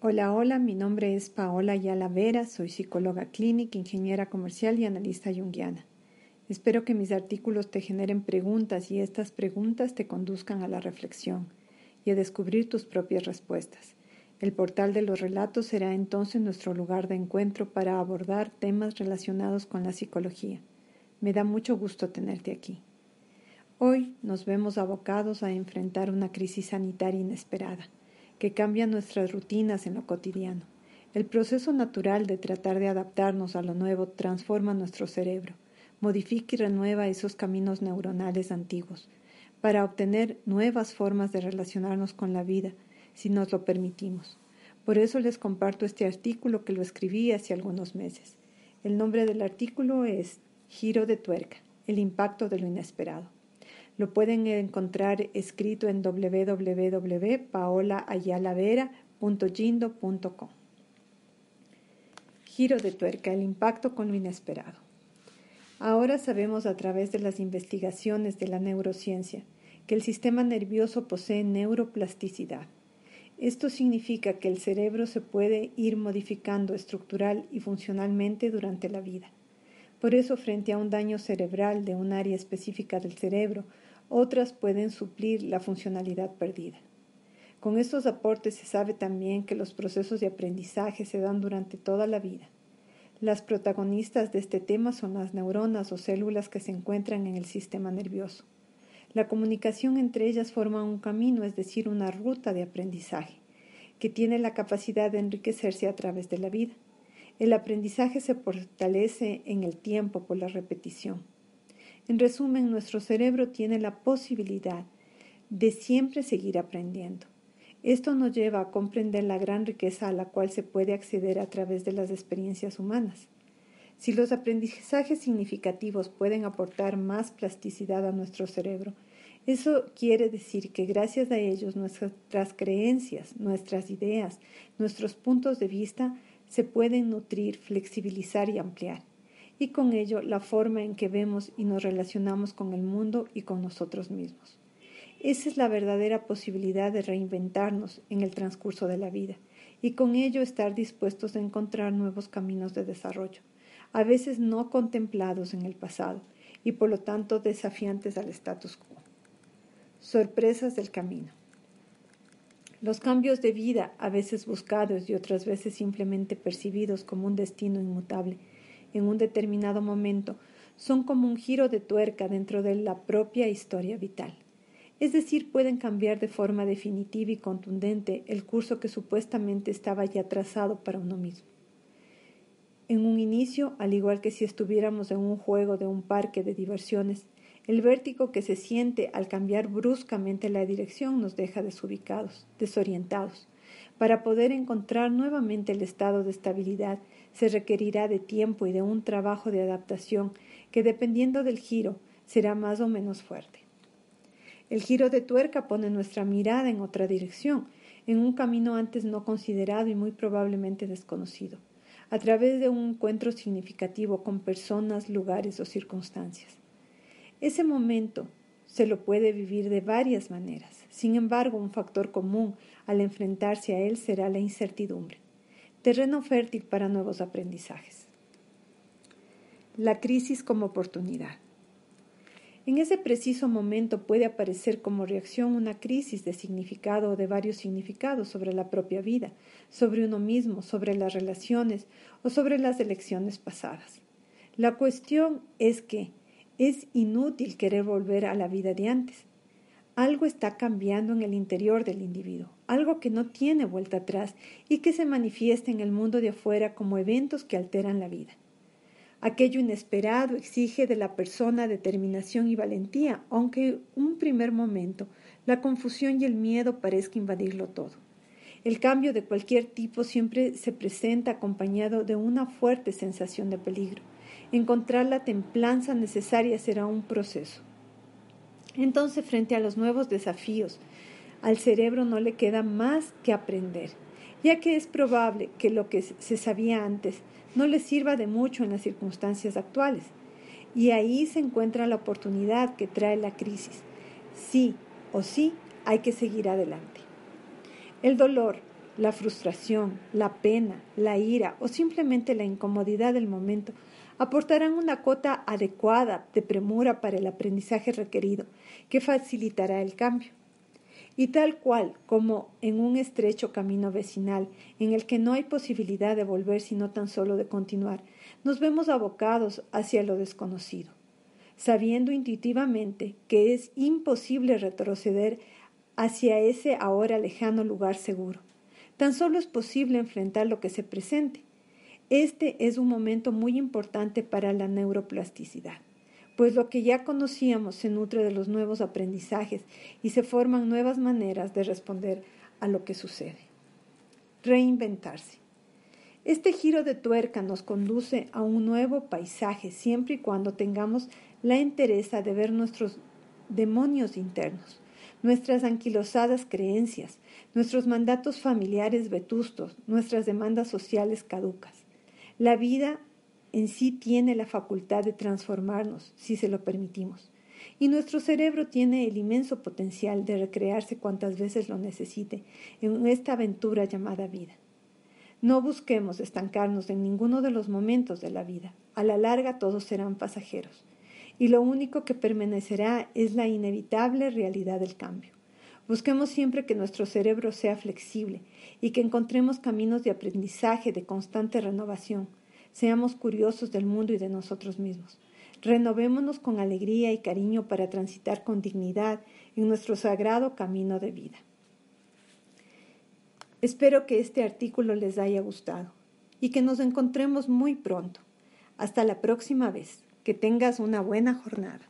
Hola, hola, mi nombre es Paola Ayala Vera, soy psicóloga clínica, ingeniera comercial y analista junguiana. Espero que mis artículos te generen preguntas y estas preguntas te conduzcan a la reflexión y a descubrir tus propias respuestas. El portal de los relatos será entonces nuestro lugar de encuentro para abordar temas relacionados con la psicología. Me da mucho gusto tenerte aquí. Hoy nos vemos abocados a enfrentar una crisis sanitaria inesperada, que cambia nuestras rutinas en lo cotidiano. El proceso natural de tratar de adaptarnos a lo nuevo transforma nuestro cerebro, modifica y renueva esos caminos neuronales antiguos, para obtener nuevas formas de relacionarnos con la vida, si nos lo permitimos. Por eso les comparto este artículo que lo escribí hace algunos meses. El nombre del artículo es Giro de tuerca, el impacto de lo inesperado. Lo pueden encontrar escrito en www.paolaayalavera.gindo.com. Giro de tuerca, el impacto con lo inesperado. Ahora sabemos a través de las investigaciones de la neurociencia que el sistema nervioso posee neuroplasticidad esto significa que el cerebro se puede ir modificando estructural y funcionalmente durante la vida. Por eso, frente a un daño cerebral de un área específica del cerebro, otras pueden suplir la funcionalidad perdida. Con estos aportes se sabe también que los procesos de aprendizaje se dan durante toda la vida. Las protagonistas de este tema son las neuronas o células que se encuentran en el sistema nervioso. La comunicación entre ellas forma un camino, es decir, una ruta de aprendizaje, que tiene la capacidad de enriquecerse a través de la vida. El aprendizaje se fortalece en el tiempo por la repetición. En resumen, nuestro cerebro tiene la posibilidad de siempre seguir aprendiendo. Esto nos lleva a comprender la gran riqueza a la cual se puede acceder a través de las experiencias humanas. Si los aprendizajes significativos pueden aportar más plasticidad a nuestro cerebro, eso quiere decir que gracias a ellos nuestras creencias, nuestras ideas, nuestros puntos de vista se pueden nutrir, flexibilizar y ampliar, y con ello la forma en que vemos y nos relacionamos con el mundo y con nosotros mismos. Esa es la verdadera posibilidad de reinventarnos en el transcurso de la vida y con ello estar dispuestos a encontrar nuevos caminos de desarrollo a veces no contemplados en el pasado y por lo tanto desafiantes al status quo. Sorpresas del camino. Los cambios de vida, a veces buscados y otras veces simplemente percibidos como un destino inmutable en un determinado momento, son como un giro de tuerca dentro de la propia historia vital. Es decir, pueden cambiar de forma definitiva y contundente el curso que supuestamente estaba ya trazado para uno mismo. En un inicio, al igual que si estuviéramos en un juego de un parque de diversiones, el vértigo que se siente al cambiar bruscamente la dirección nos deja desubicados, desorientados. Para poder encontrar nuevamente el estado de estabilidad se requerirá de tiempo y de un trabajo de adaptación que dependiendo del giro será más o menos fuerte. El giro de tuerca pone nuestra mirada en otra dirección, en un camino antes no considerado y muy probablemente desconocido a través de un encuentro significativo con personas, lugares o circunstancias. Ese momento se lo puede vivir de varias maneras. Sin embargo, un factor común al enfrentarse a él será la incertidumbre, terreno fértil para nuevos aprendizajes. La crisis como oportunidad. En ese preciso momento puede aparecer como reacción una crisis de significado o de varios significados sobre la propia vida, sobre uno mismo, sobre las relaciones o sobre las elecciones pasadas. La cuestión es que es inútil querer volver a la vida de antes. Algo está cambiando en el interior del individuo, algo que no tiene vuelta atrás y que se manifiesta en el mundo de afuera como eventos que alteran la vida. Aquello inesperado exige de la persona determinación y valentía, aunque un primer momento la confusión y el miedo parezca invadirlo todo. El cambio de cualquier tipo siempre se presenta acompañado de una fuerte sensación de peligro. Encontrar la templanza necesaria será un proceso. Entonces, frente a los nuevos desafíos, al cerebro no le queda más que aprender, ya que es probable que lo que se sabía antes no le sirva de mucho en las circunstancias actuales. Y ahí se encuentra la oportunidad que trae la crisis. Sí o sí hay que seguir adelante. El dolor, la frustración, la pena, la ira o simplemente la incomodidad del momento aportarán una cota adecuada de premura para el aprendizaje requerido que facilitará el cambio. Y tal cual como en un estrecho camino vecinal en el que no hay posibilidad de volver sino tan solo de continuar, nos vemos abocados hacia lo desconocido, sabiendo intuitivamente que es imposible retroceder hacia ese ahora lejano lugar seguro. Tan solo es posible enfrentar lo que se presente. Este es un momento muy importante para la neuroplasticidad, pues lo que ya conocíamos se nutre de los nuevos aprendizajes y se forman nuevas maneras de responder a lo que sucede. Reinventarse. Este giro de tuerca nos conduce a un nuevo paisaje siempre y cuando tengamos la entereza de ver nuestros demonios internos, nuestras anquilosadas creencias, nuestros mandatos familiares vetustos, nuestras demandas sociales caducas. La vida en sí tiene la facultad de transformarnos, si se lo permitimos, y nuestro cerebro tiene el inmenso potencial de recrearse cuantas veces lo necesite en esta aventura llamada vida. No busquemos estancarnos en ninguno de los momentos de la vida. A la larga todos serán pasajeros. Y lo único que permanecerá es la inevitable realidad del cambio. Busquemos siempre que nuestro cerebro sea flexible y que encontremos caminos de aprendizaje de constante renovación. Seamos curiosos del mundo y de nosotros mismos. Renovémonos con alegría y cariño para transitar con dignidad en nuestro sagrado camino de vida. Espero que este artículo les haya gustado y que nos encontremos muy pronto. Hasta la próxima vez. Que tengas una buena jornada.